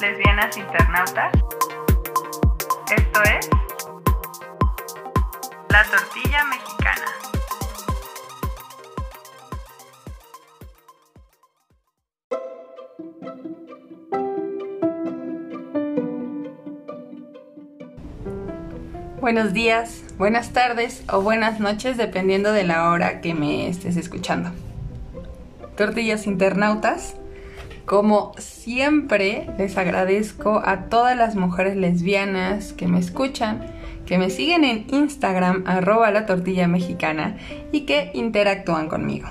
lesbianas internautas. Esto es La Tortilla Mexicana. Buenos días, buenas tardes o buenas noches dependiendo de la hora que me estés escuchando. Tortillas internautas, como siempre les agradezco a todas las mujeres lesbianas que me escuchan, que me siguen en Instagram arroba la tortilla mexicana y que interactúan conmigo.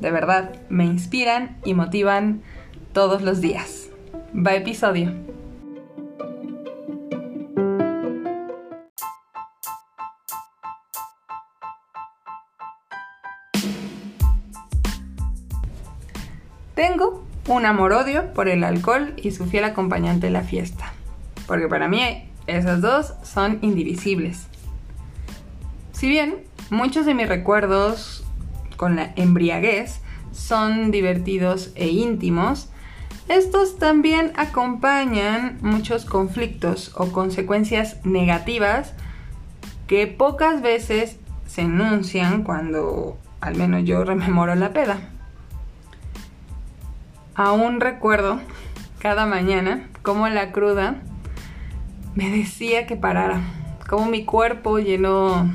De verdad, me inspiran y motivan todos los días. Va episodio. Un amor-odio por el alcohol y su fiel acompañante en la fiesta. Porque para mí esos dos son indivisibles. Si bien muchos de mis recuerdos con la embriaguez son divertidos e íntimos, estos también acompañan muchos conflictos o consecuencias negativas que pocas veces se enuncian cuando al menos yo rememoro la peda. Aún recuerdo cada mañana cómo la cruda me decía que parara, cómo mi cuerpo lleno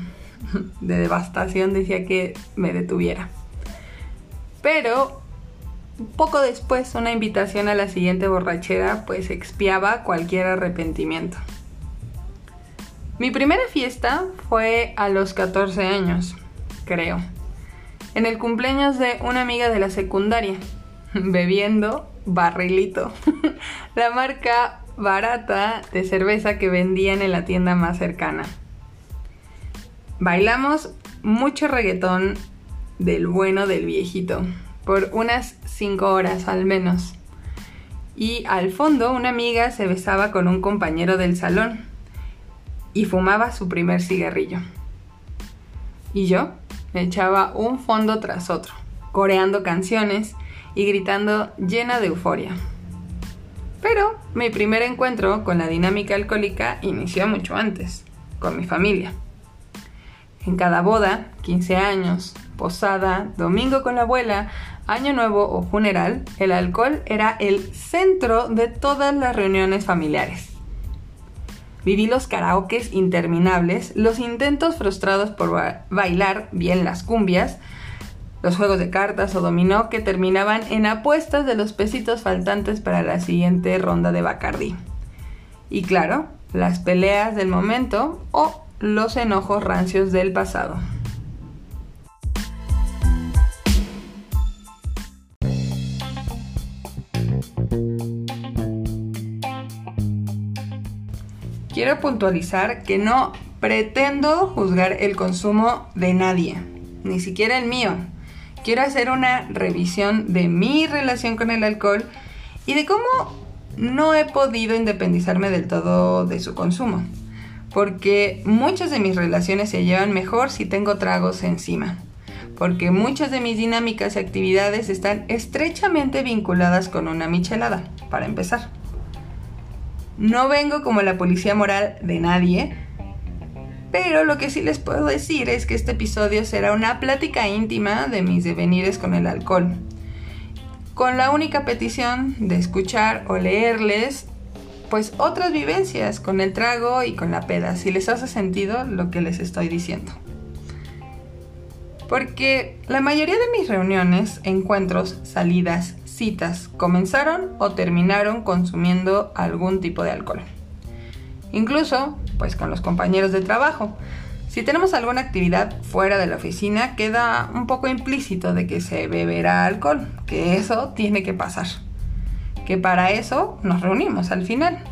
de devastación decía que me detuviera. Pero poco después una invitación a la siguiente borrachera pues expiaba cualquier arrepentimiento. Mi primera fiesta fue a los 14 años, creo, en el cumpleaños de una amiga de la secundaria bebiendo barrilito, la marca barata de cerveza que vendían en la tienda más cercana. Bailamos mucho reggaetón del bueno del viejito, por unas 5 horas al menos. Y al fondo una amiga se besaba con un compañero del salón y fumaba su primer cigarrillo. Y yo me echaba un fondo tras otro, coreando canciones y gritando llena de euforia. Pero mi primer encuentro con la dinámica alcohólica inició mucho antes, con mi familia. En cada boda, 15 años, posada, domingo con la abuela, año nuevo o funeral, el alcohol era el centro de todas las reuniones familiares. Viví los karaokes interminables, los intentos frustrados por bailar bien las cumbias, los juegos de cartas o dominó que terminaban en apuestas de los pesitos faltantes para la siguiente ronda de Bacardí. Y claro, las peleas del momento o los enojos rancios del pasado. Quiero puntualizar que no pretendo juzgar el consumo de nadie, ni siquiera el mío quiero hacer una revisión de mi relación con el alcohol y de cómo no he podido independizarme del todo de su consumo. Porque muchas de mis relaciones se llevan mejor si tengo tragos encima. Porque muchas de mis dinámicas y actividades están estrechamente vinculadas con una michelada, para empezar. No vengo como la policía moral de nadie, pero lo que sí les puedo decir es que este episodio será una plática íntima de mis devenires con el alcohol. Con la única petición de escuchar o leerles pues otras vivencias con el trago y con la peda, si les hace sentido lo que les estoy diciendo. Porque la mayoría de mis reuniones, encuentros, salidas, citas comenzaron o terminaron consumiendo algún tipo de alcohol. Incluso, pues con los compañeros de trabajo. Si tenemos alguna actividad fuera de la oficina, queda un poco implícito de que se beberá alcohol, que eso tiene que pasar. Que para eso nos reunimos al final.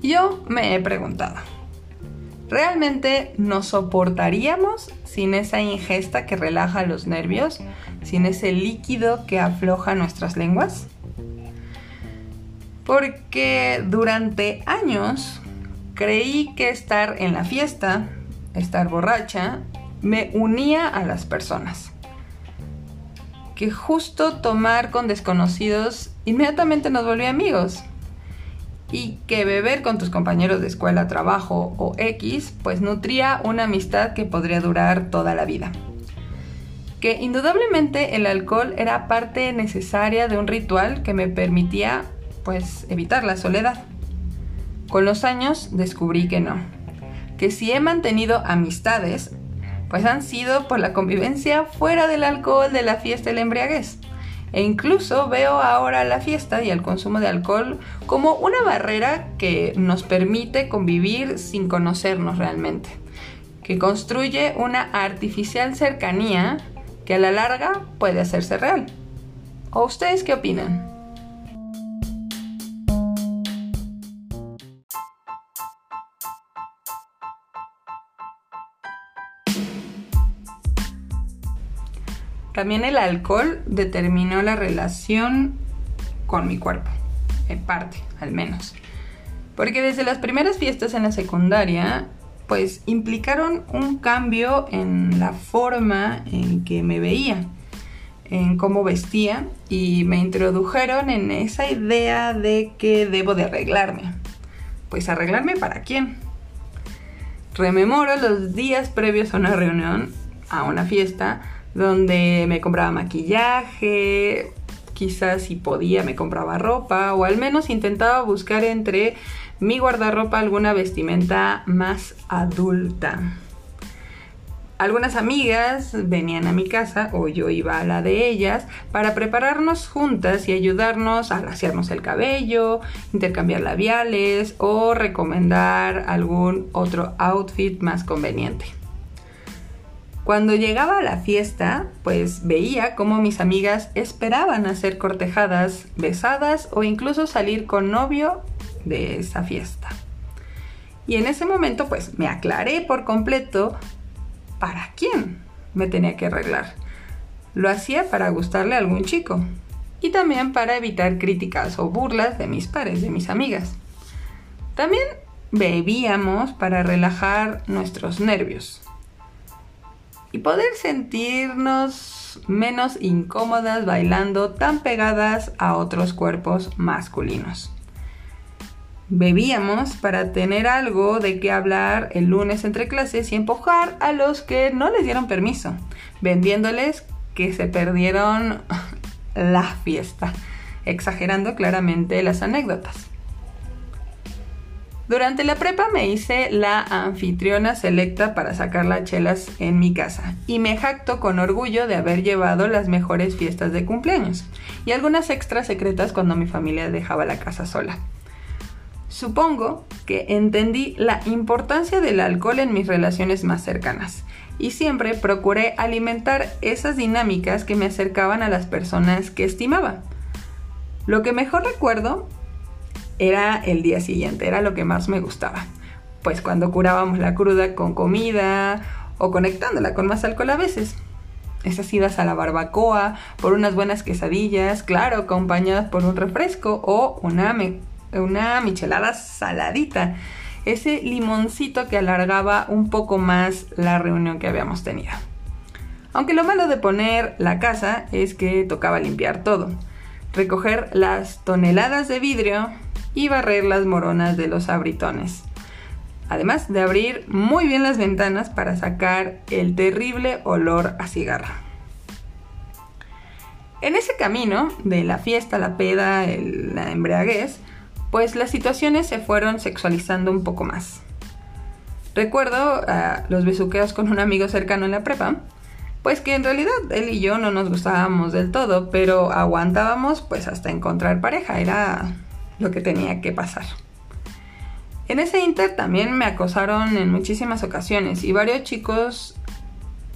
Yo me he preguntado, ¿realmente nos soportaríamos sin esa ingesta que relaja los nervios, sin ese líquido que afloja nuestras lenguas? Porque durante años creí que estar en la fiesta, estar borracha, me unía a las personas. Que justo tomar con desconocidos inmediatamente nos volvía amigos. y que beber con tus compañeros de escuela, trabajo o X pues nutría una amistad que podría durar toda la vida. Que indudablemente el alcohol era parte necesaria de un ritual que me permitía pues evitar la soledad. Con los años descubrí que no, que si he mantenido amistades pues han sido por la convivencia fuera del alcohol de la fiesta y la embriaguez. E incluso veo ahora la fiesta y el consumo de alcohol como una barrera que nos permite convivir sin conocernos realmente, que construye una artificial cercanía que a la larga puede hacerse real. ¿O ustedes qué opinan? También el alcohol determinó la relación con mi cuerpo, en parte, al menos. Porque desde las primeras fiestas en la secundaria, pues implicaron un cambio en la forma en que me veía, en cómo vestía y me introdujeron en esa idea de que debo de arreglarme. Pues arreglarme para quién? Rememoro los días previos a una reunión, a una fiesta, donde me compraba maquillaje, quizás si podía me compraba ropa o al menos intentaba buscar entre mi guardarropa alguna vestimenta más adulta. Algunas amigas venían a mi casa o yo iba a la de ellas para prepararnos juntas y ayudarnos a glaciarnos el cabello, intercambiar labiales o recomendar algún otro outfit más conveniente. Cuando llegaba a la fiesta, pues veía cómo mis amigas esperaban a ser cortejadas, besadas o incluso salir con novio de esa fiesta. Y en ese momento pues me aclaré por completo para quién me tenía que arreglar. Lo hacía para gustarle a algún chico y también para evitar críticas o burlas de mis pares, de mis amigas. También bebíamos para relajar nuestros nervios y poder sentirnos menos incómodas bailando tan pegadas a otros cuerpos masculinos. Bebíamos para tener algo de qué hablar el lunes entre clases y empujar a los que no les dieron permiso, vendiéndoles que se perdieron la fiesta, exagerando claramente las anécdotas. Durante la prepa me hice la anfitriona selecta para sacar las chelas en mi casa y me jacto con orgullo de haber llevado las mejores fiestas de cumpleaños y algunas extras secretas cuando mi familia dejaba la casa sola. Supongo que entendí la importancia del alcohol en mis relaciones más cercanas y siempre procuré alimentar esas dinámicas que me acercaban a las personas que estimaba. Lo que mejor recuerdo era el día siguiente, era lo que más me gustaba. Pues cuando curábamos la cruda con comida o conectándola con más alcohol a veces. Esas idas a la barbacoa por unas buenas quesadillas, claro, acompañadas por un refresco o una, una michelada saladita. Ese limoncito que alargaba un poco más la reunión que habíamos tenido. Aunque lo malo de poner la casa es que tocaba limpiar todo. Recoger las toneladas de vidrio y barrer las moronas de los abritones. Además de abrir muy bien las ventanas para sacar el terrible olor a cigarro. En ese camino de la fiesta, la peda, la embriaguez, pues las situaciones se fueron sexualizando un poco más. Recuerdo los besuqueos con un amigo cercano en la prepa, pues que en realidad él y yo no nos gustábamos del todo, pero aguantábamos pues hasta encontrar pareja, era lo que tenía que pasar. En ese inter también me acosaron en muchísimas ocasiones y varios chicos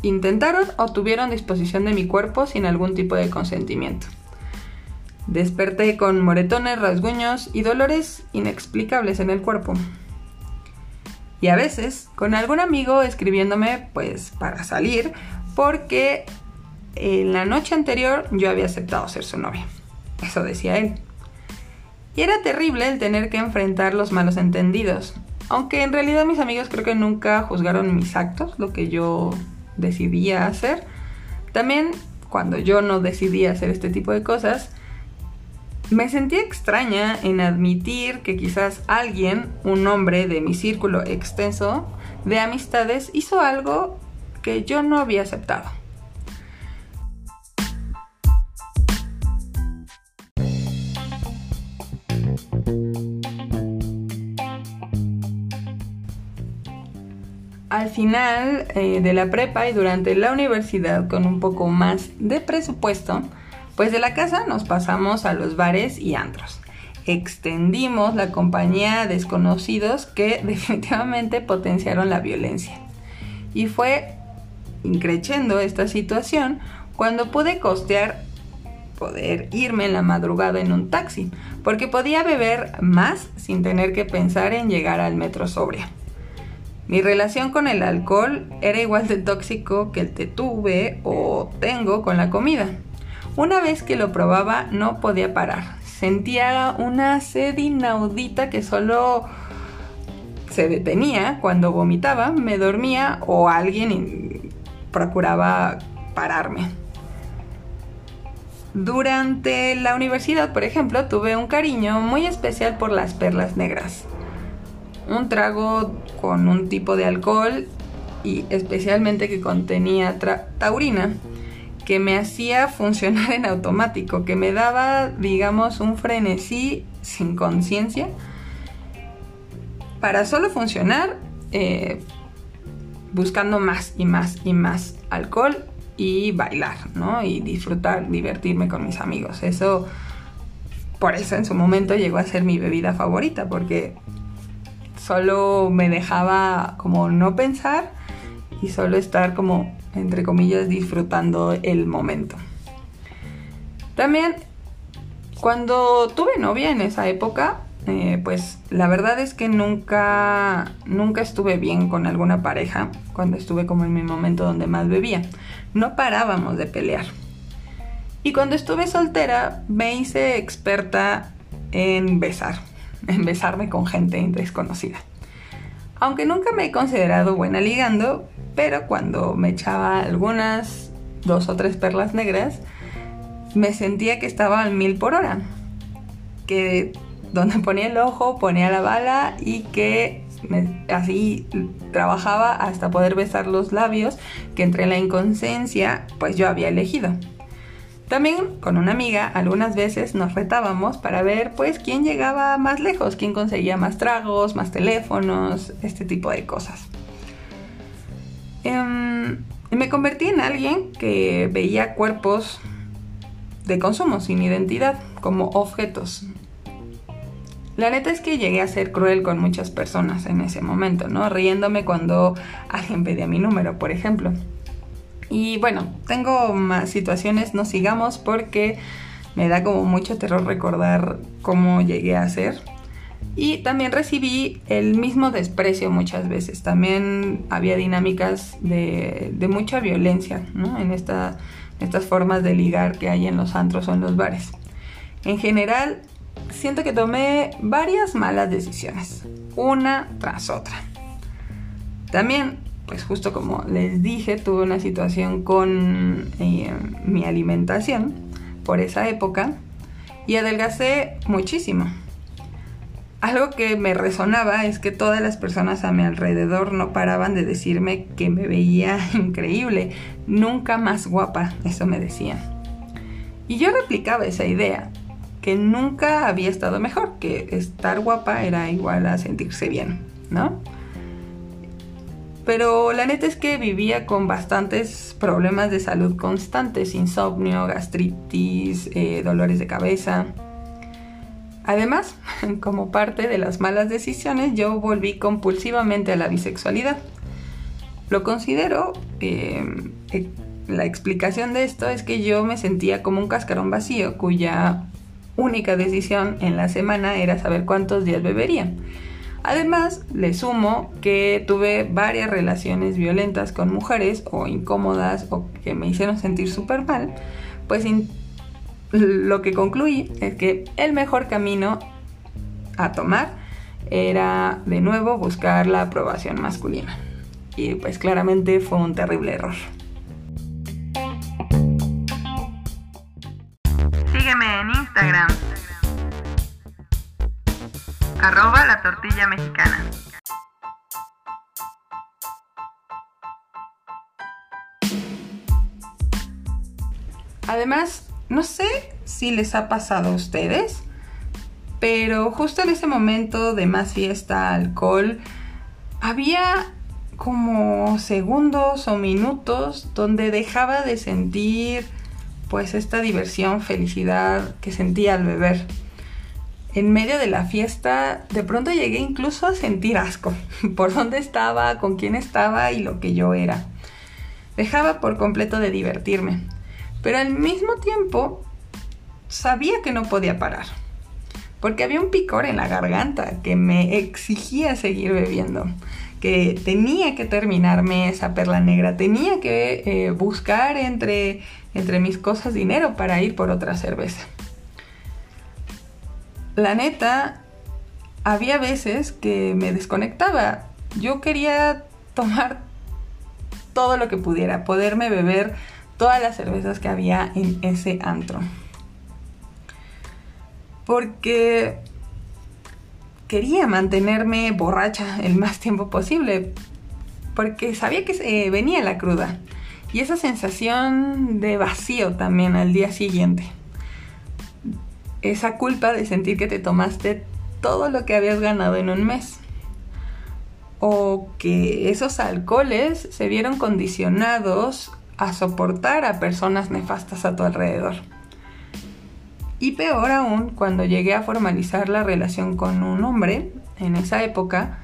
intentaron o tuvieron disposición de mi cuerpo sin algún tipo de consentimiento. Desperté con moretones, rasguños y dolores inexplicables en el cuerpo. Y a veces con algún amigo escribiéndome pues para salir porque en la noche anterior yo había aceptado ser su novia. Eso decía él. Y era terrible el tener que enfrentar los malos entendidos. Aunque en realidad mis amigos creo que nunca juzgaron mis actos, lo que yo decidía hacer. También cuando yo no decidía hacer este tipo de cosas, Me sentí extraña en admitir que quizás alguien, un hombre de mi círculo extenso de amistades, hizo algo que yo no había aceptado. Final eh, de la prepa y durante la universidad con un poco más de presupuesto, pues de la casa nos pasamos a los bares y antros. Extendimos la compañía a desconocidos que definitivamente potenciaron la violencia. Y fue increciendo esta situación cuando pude costear poder irme en la madrugada en un taxi, porque podía beber más sin tener que pensar en llegar al metro sobria. Mi relación con el alcohol era igual de tóxico que el que tuve o tengo con la comida. Una vez que lo probaba no podía parar. Sentía una sed inaudita que solo se detenía cuando vomitaba, me dormía o alguien procuraba pararme. Durante la universidad, por ejemplo, tuve un cariño muy especial por las perlas negras un trago con un tipo de alcohol y especialmente que contenía taurina que me hacía funcionar en automático, que me daba, digamos, un frenesí sin conciencia para solo funcionar eh, buscando más y más y más alcohol y bailar, ¿no? Y disfrutar, divertirme con mis amigos. Eso, por eso en su momento llegó a ser mi bebida favorita, porque solo me dejaba como no pensar y solo estar como, entre comillas, disfrutando el momento. También, cuando tuve novia en esa época, eh, pues la verdad es que nunca, nunca estuve bien con alguna pareja cuando estuve como en mi momento donde más bebía. No parábamos de pelear. Y cuando estuve soltera me hice experta en besar en besarme con gente desconocida. Aunque nunca me he considerado buena ligando, pero cuando me echaba algunas dos o tres perlas negras, me sentía que estaba al mil por hora. Que donde ponía el ojo ponía la bala y que así trabajaba hasta poder besar los labios que entre la inconsciencia pues yo había elegido. También con una amiga algunas veces nos retábamos para ver pues quién llegaba más lejos, quién conseguía más tragos, más teléfonos, este tipo de cosas. Em, me convertí en alguien que veía cuerpos de consumo sin identidad como objetos. La neta es que llegué a ser cruel con muchas personas en ese momento, ¿no? Riéndome cuando alguien pedía mi número, por ejemplo. Y bueno, tengo más situaciones, no sigamos porque me da como mucho terror recordar cómo llegué a ser. Y también recibí el mismo desprecio muchas veces. También había dinámicas de, mucha violencia en estas formas de ligar que hay en los antros o en los bares. En general, siento que tomé varias malas decisiones, una tras otra. También pues justo como les dije, tuve una situación con eh, mi alimentación por esa época y adelgacé muchísimo. Algo que me resonaba es que todas las personas a mi alrededor no paraban de decirme que me veía increíble, nunca más guapa, eso me decían. Y yo replicaba esa idea, que nunca había estado mejor, que estar guapa era igual a sentirse bien, ¿no? Pero la neta es que vivía con bastantes problemas de salud constantes, insomnio, gastritis, eh, dolores de cabeza. Además, como parte de las malas decisiones, yo volví compulsivamente a la bisexualidad. Lo considero, em, la explicación de esto es que yo me sentía como un cascarón vacío cuya única decisión en la semana era saber cuántos días bebería Además, le sumo que tuve varias relaciones violentas con mujeres o incómodas o que me hicieron sentir súper mal, pues lo que concluí es que el mejor camino a tomar era de nuevo buscar la aprobación masculina. Y pues claramente fue un terrible error. Sígueme en Instagram Arroba la tortilla mexicana. Además, no sé si les ha pasado a ustedes, pero justo en ese momento de más fiesta, alcohol, había como segundos o minutos donde dejaba de sentir pues esta diversión, felicidad que sentía al beber. En medio de la fiesta, de pronto llegué incluso a sentir asco por dónde estaba, con quién estaba y lo que yo era. Dejaba por completo de divertirme, pero al mismo tiempo sabía que no podía parar porque había un picor en la garganta que me exigía seguir bebiendo, que tenía que terminarme esa perla negra, tenía que eh, buscar entre, entre mis cosas dinero para ir por otra cerveza. La neta, había veces que me desconectaba. Yo quería tomar todo lo que pudiera, poderme beber todas las cervezas que había en ese antro porque quería mantenerme borracha el más tiempo posible, porque sabía que se venía la cruda y esa sensación de vacío también al día siguiente. Esa culpa de sentir que te tomaste todo lo que habías ganado en un mes. O que esos alcoholes se vieron condicionados a soportar a personas nefastas a tu alrededor. Y peor aún, cuando llegué a formalizar la relación con un hombre, en esa época,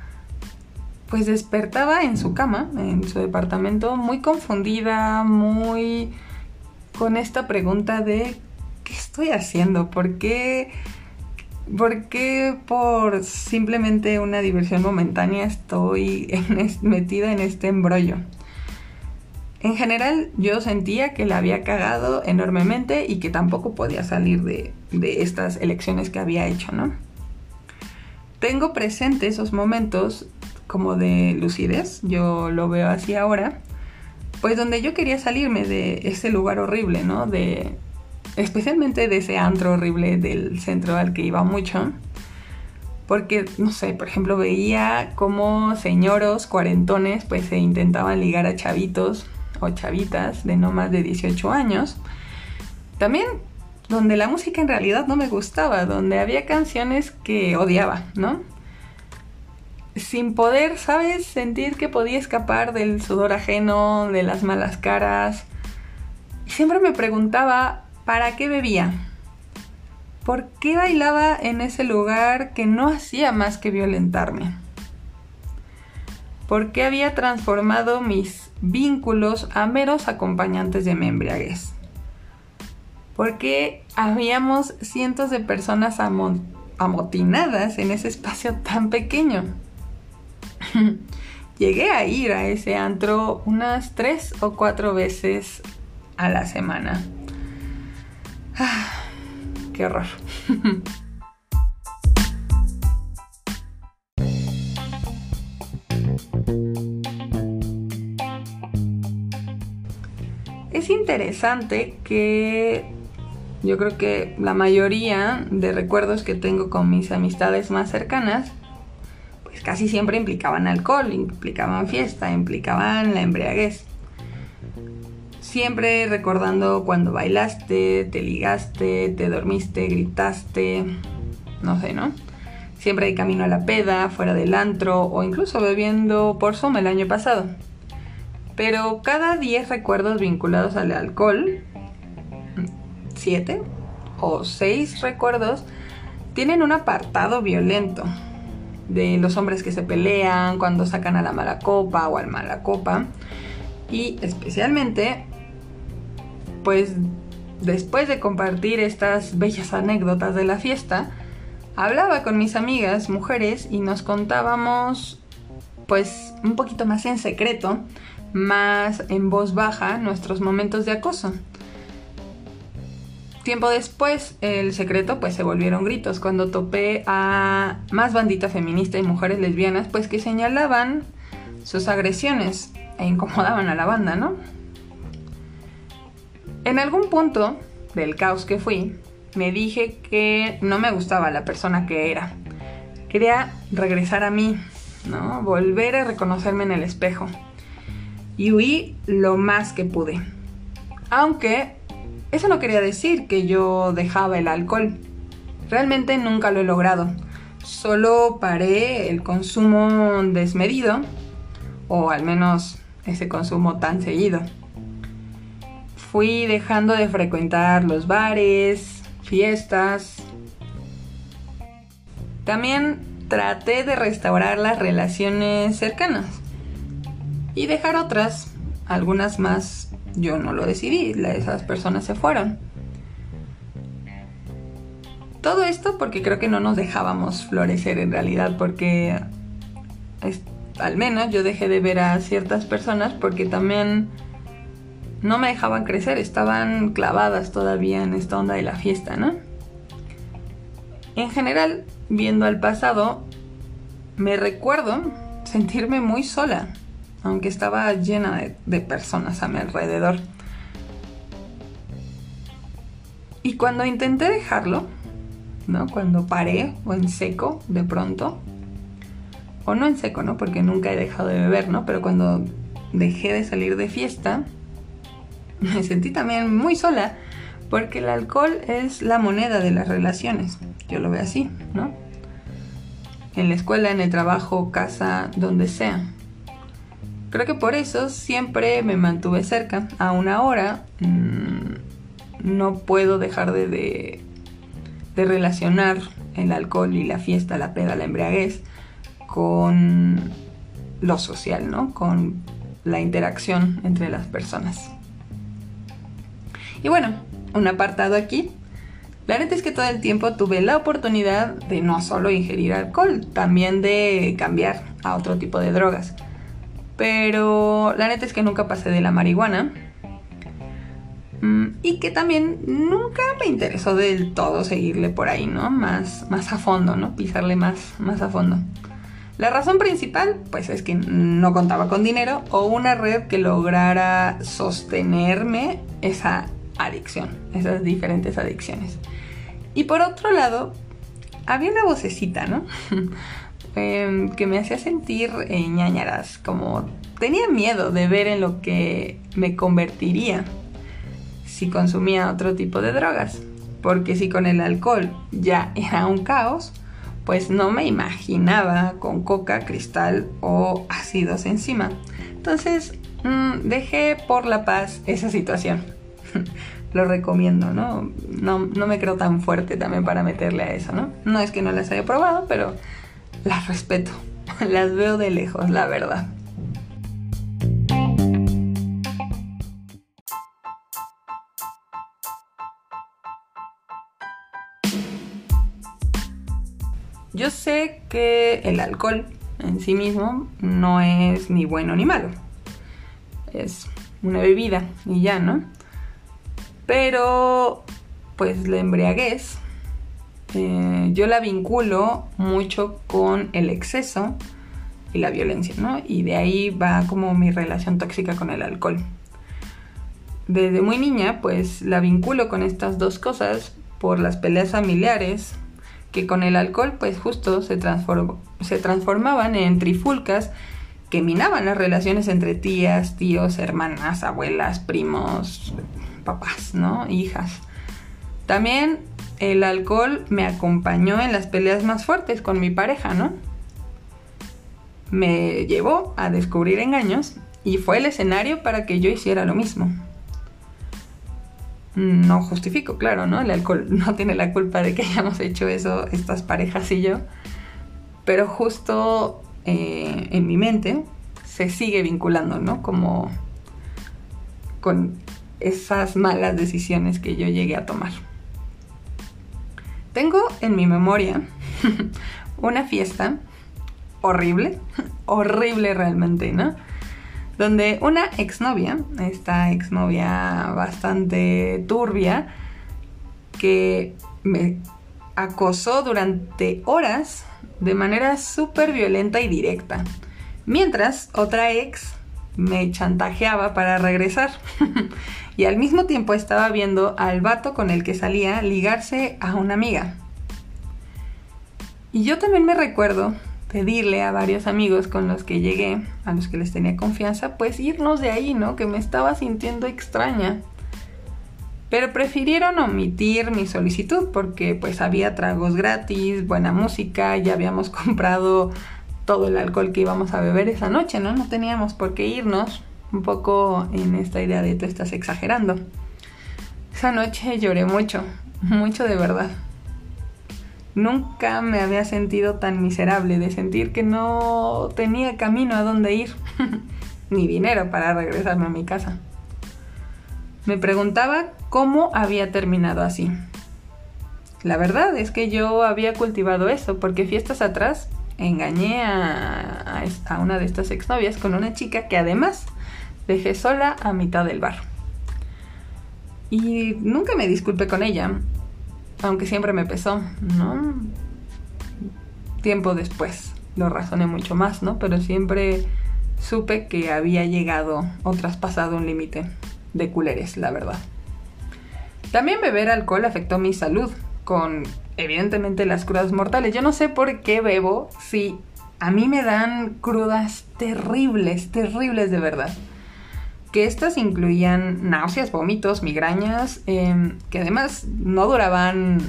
pues despertaba en su cama, en su departamento, muy confundida, muy con esta pregunta de ¿qué estoy haciendo? ¿Por qué? ¿Por qué por simplemente una diversión momentánea estoy metida en este embrollo? En general yo sentía que la había cagado enormemente y que tampoco podía salir de, estas elecciones que había hecho, ¿no? Tengo presente esos momentos como de lucidez, yo lo veo así ahora, pues donde yo quería salirme de ese lugar horrible, ¿no? De, especialmente de ese antro horrible del centro al que iba mucho. Porque, no sé, por ejemplo, veía como señoros cuarentones pues se intentaban ligar a chavitos o chavitas de no más de 18 años. También donde la música en realidad no me gustaba, donde había canciones que odiaba, ¿no? Sin poder, ¿sabes? Sentir que podía escapar del sudor ajeno, de las malas caras. Y siempre me preguntaba, ¿para qué bebía? ¿Por qué bailaba en ese lugar que no hacía más que violentarme? ¿Por qué había transformado mis vínculos a meros acompañantes de mi embriaguez? ¿Por qué habíamos cientos de personas amotinadas en ese espacio tan pequeño? Llegué a ir a ese antro unas tres o cuatro veces a la semana. Ah, ¡Qué horror! Es interesante que yo creo que la mayoría de recuerdos que tengo con mis amistades más cercanas, pues casi siempre implicaban alcohol, implicaban fiesta, implicaban la embriaguez. Siempre recordando cuando bailaste, te ligaste, te dormiste, gritaste, no sé, ¿no? Siempre hay camino a la peda, fuera del antro o incluso bebiendo por Zoom el año pasado. Pero cada 10 recuerdos vinculados al alcohol, 7 o 6 recuerdos, tienen un apartado violento de los hombres que se pelean cuando sacan a la mala copa o al mala copa. Y especialmente, pues después de compartir estas bellas anécdotas de la fiesta, hablaba con mis amigas mujeres y nos contábamos pues un poquito más en secreto, más en voz baja nuestros momentos de acoso. Tiempo después, el secreto pues se volvieron gritos cuando topé a más bandita feminista y mujeres lesbianas pues que señalaban sus agresiones e incomodaban a la banda, ¿no? En algún punto del caos que fui, me dije que no me gustaba la persona que era, Quería regresar a mí, ¿no? Volver a reconocerme en el espejo. Y huí lo más que pude. Aunque eso no quería decir que yo dejaba el alcohol. Realmente nunca lo he logrado. Solo paré el consumo desmedido, o al menos ese consumo tan seguido. Fui dejando de frecuentar los bares, fiestas. También traté de restaurar las relaciones cercanas y dejar otras, algunas más yo no lo decidí, esas personas se fueron. Todo esto porque creo que no nos dejábamos florecer en realidad, porque al menos yo dejé de ver a ciertas personas porque también no me dejaban crecer, estaban clavadas todavía en esta onda de la fiesta, ¿no? En general, viendo al pasado, me recuerdo sentirme muy sola, aunque estaba llena de, personas a mi alrededor. Y cuando intenté dejarlo, ¿no? Cuando paré o en seco de pronto, o no en seco, ¿no? Porque nunca he dejado de beber, ¿no? Pero cuando dejé de salir de fiesta, me sentí también muy sola, porque el alcohol es la moneda de las relaciones. Yo lo veo así, ¿no? En la escuela, en el trabajo, casa, donde sea. Creo que por eso siempre me mantuve cerca. Aún ahora mmm, no puedo dejar de, de, de, relacionar el alcohol y la fiesta, la peda, la embriaguez con lo social, ¿no? Con la interacción entre las personas. Y bueno, un apartado aquí. La neta es que todo el tiempo tuve la oportunidad de no solo ingerir alcohol, también de cambiar a otro tipo de drogas. Pero la neta es que nunca pasé de la marihuana. Mm, y que también nunca me interesó del todo seguirle por ahí, ¿no? Más, más a fondo, ¿no? Pisarle más, más a fondo. La razón principal, pues es que no contaba con dinero o una red que lograra sostenerme esa adicción, esas diferentes adicciones. Y por otro lado, había una vocecita, ¿no? Em, que me hacía sentir eh, ñañaras, como tenía miedo de ver en lo que me convertiría si consumía otro tipo de drogas. Porque si con el alcohol ya era un caos, pues no me imaginaba con coca, cristal o ácidos encima. Entonces mmm, dejé por la paz esa situación. Lo recomiendo, ¿no? ¿no? No me creo tan fuerte también para meterle a eso, ¿no? No es que no las haya probado, pero las respeto, las veo de lejos, la verdad. Yo sé que el alcohol en sí mismo no es ni bueno ni malo. Es una bebida y ya, ¿no? Pero, pues la embriaguez eh, yo la vinculo mucho con el exceso y la violencia, ¿no? Y de ahí va como mi relación tóxica con el alcohol. Desde muy niña, pues la vinculo con estas dos cosas por las peleas familiares, que con el alcohol, pues justo se, se transformaban en trifulcas que minaban las relaciones entre tías, tíos, hermanas, abuelas, primos, papás, ¿no? Hijas. También el alcohol me acompañó en las peleas más fuertes con mi pareja, ¿no? Me llevó a descubrir engaños y fue el escenario para que yo hiciera lo mismo. No justifico, claro, ¿no? El alcohol no tiene la culpa de que hayamos hecho eso estas parejas y yo, pero justo eh, en mi mente se sigue vinculando, ¿no? Como con esas malas decisiones que yo llegué a tomar. Tengo en mi memoria una fiesta horrible, horrible realmente, ¿no? Donde una exnovia, esta exnovia bastante turbia, que me acosó durante horas de manera súper violenta y directa. Mientras otra ex me chantajeaba para regresar. y al mismo tiempo estaba viendo al vato con el que salía ligarse a una amiga. Y yo también me recuerdo pedirle a varios amigos con los que llegué, a los que les tenía confianza, pues irnos de ahí, ¿no? Que me estaba sintiendo extraña. Pero prefirieron omitir mi solicitud porque pues había tragos gratis, buena música, ya habíamos comprado todo el alcohol que íbamos a beber esa noche, ¿no? No teníamos por qué irnos un poco en esta idea de tú estás exagerando. Esa noche lloré mucho, mucho de verdad. Nunca me había sentido tan miserable de sentir que no tenía camino a dónde ir, ni dinero para regresarme a mi casa. Me preguntaba cómo había terminado así. La verdad es que yo había cultivado eso, porque fiestas atrás engañé a, a una de estas exnovias con una chica que además dejé sola a mitad del bar. Y nunca me disculpé con ella, aunque siempre me pesó, ¿no? Tiempo después lo razoné mucho más, ¿no? Pero siempre supe que había llegado o traspasado un límite de culeres, la verdad. También beber alcohol afectó mi salud, con evidentemente las crudas mortales. Yo no sé por qué bebo si a mí me dan crudas terribles, terribles de verdad que estas incluían náuseas, vómitos, migrañas, em, que además no duraban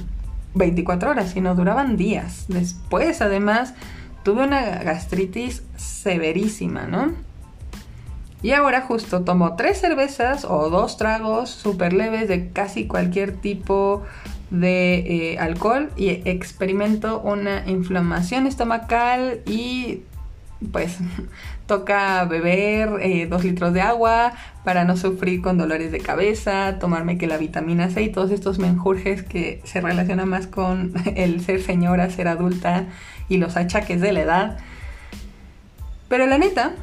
24 horas, sino duraban días. Después, además, tuve una gastritis severísima, ¿no? Y ahora justo tomo tres cervezas o dos tragos súper leves de casi cualquier tipo de eh, alcohol y experimento una inflamación estomacal y pues toca beber eh, dos litros de agua para no sufrir con dolores de cabeza, tomarme que la vitamina C y todos estos menjurjes que se relacionan más con el ser señora, ser adulta y los achaques de la edad. Pero la neta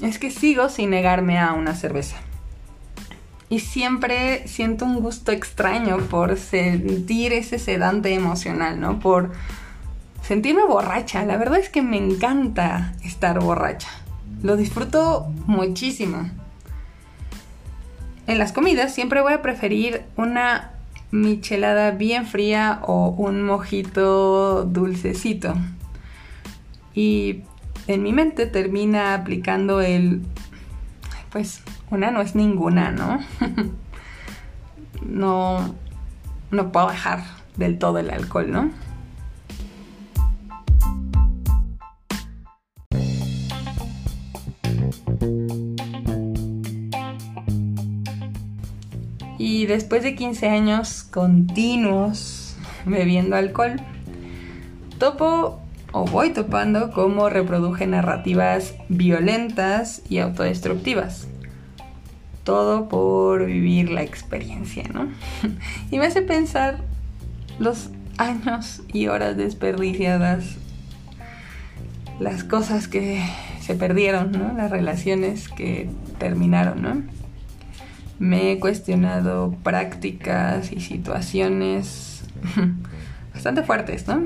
es que sigo sin negarme a una cerveza. Y siempre siento un gusto extraño por sentir ese sedante emocional, ¿no? Por sentirme borracha. La verdad es que me encanta estar borracha. Lo disfruto muchísimo. En las comidas siempre voy a preferir una michelada bien fría o un mojito dulcecito. Y en mi mente termina aplicando el... Pues una no es ninguna, ¿no? no... No puedo dejar del todo el alcohol, ¿no? Después de 15 años continuos bebiendo alcohol, topo o voy topando cómo reproduje narrativas violentas y autodestructivas. Todo por vivir la experiencia, ¿no? y me hace pensar los años y horas desperdiciadas, las cosas que se perdieron, ¿no? Las relaciones que terminaron, ¿no? Me he cuestionado prácticas y situaciones bastante fuertes, ¿no?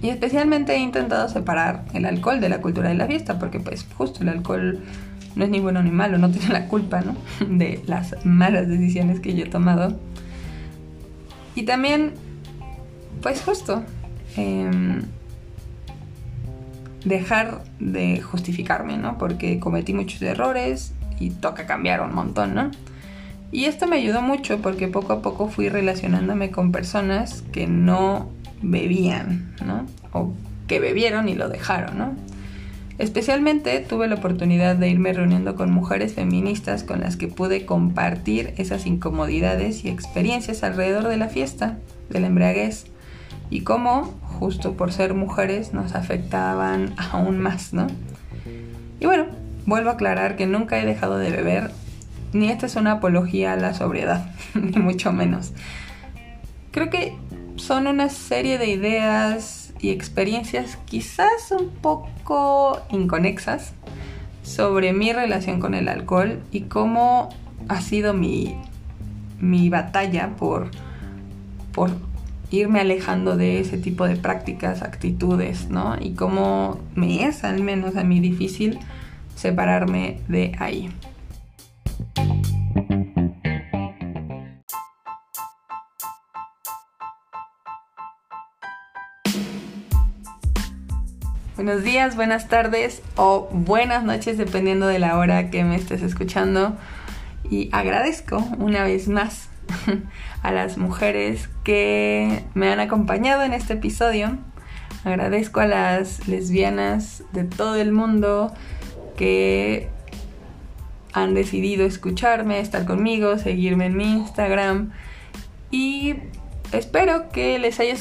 Y especialmente he intentado separar el alcohol de la cultura de la fiesta, porque pues justo el alcohol no es ni bueno ni malo, no tiene la culpa, ¿no? De las malas decisiones que yo he tomado. Y también, pues justo, em, dejar de justificarme, ¿no? Porque cometí muchos errores y toca cambiar un montón, ¿no? Y esto me ayudó mucho porque poco a poco fui relacionándome con personas que no bebían, ¿no? O que bebieron y lo dejaron, ¿no? Especialmente tuve la oportunidad de irme reuniendo con mujeres feministas con las que pude compartir esas incomodidades y experiencias alrededor de la fiesta, de la embriaguez, y cómo, justo por ser mujeres, nos afectaban aún más, ¿no? Y bueno, Vuelvo a aclarar que nunca he dejado de beber, ni esta es una apología a la sobriedad, ni mucho menos. Creo que son una serie de ideas y experiencias quizás un poco inconexas sobre mi relación con el alcohol y cómo ha sido mi, mi batalla por, por irme alejando de ese tipo de prácticas, actitudes, ¿no? Y cómo me es al menos a mí difícil separarme de ahí. Buenos días, buenas tardes o buenas noches dependiendo de la hora que me estés escuchando. Y agradezco una vez más a las mujeres que me han acompañado en este episodio. Agradezco a las lesbianas de todo el mundo que han decidido escucharme, estar conmigo, seguirme en mi Instagram. Y espero que les haya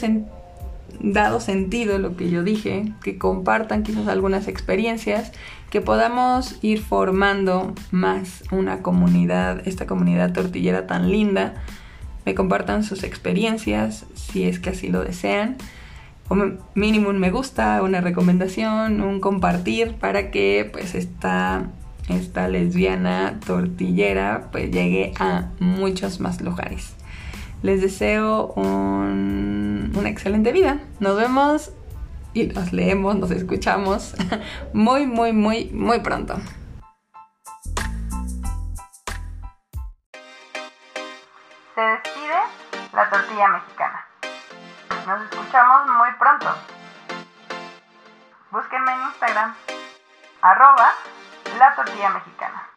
dado sentido lo que yo dije, que compartan quizás algunas experiencias, que podamos ir formando más una comunidad, esta comunidad tortillera tan linda, me compartan sus experiencias si es que así lo desean mínimo un me gusta, una recomendación, un compartir para que pues esta, esta lesbiana tortillera pues llegue a muchos más lugares. Les deseo una excelente vida. Nos vemos y nos leemos, nos escuchamos muy, muy, muy, muy pronto. Se despide la tortilla mexicana. Nos escuchamos muy pronto. Búsquenme en Instagram, arroba la tortilla mexicana.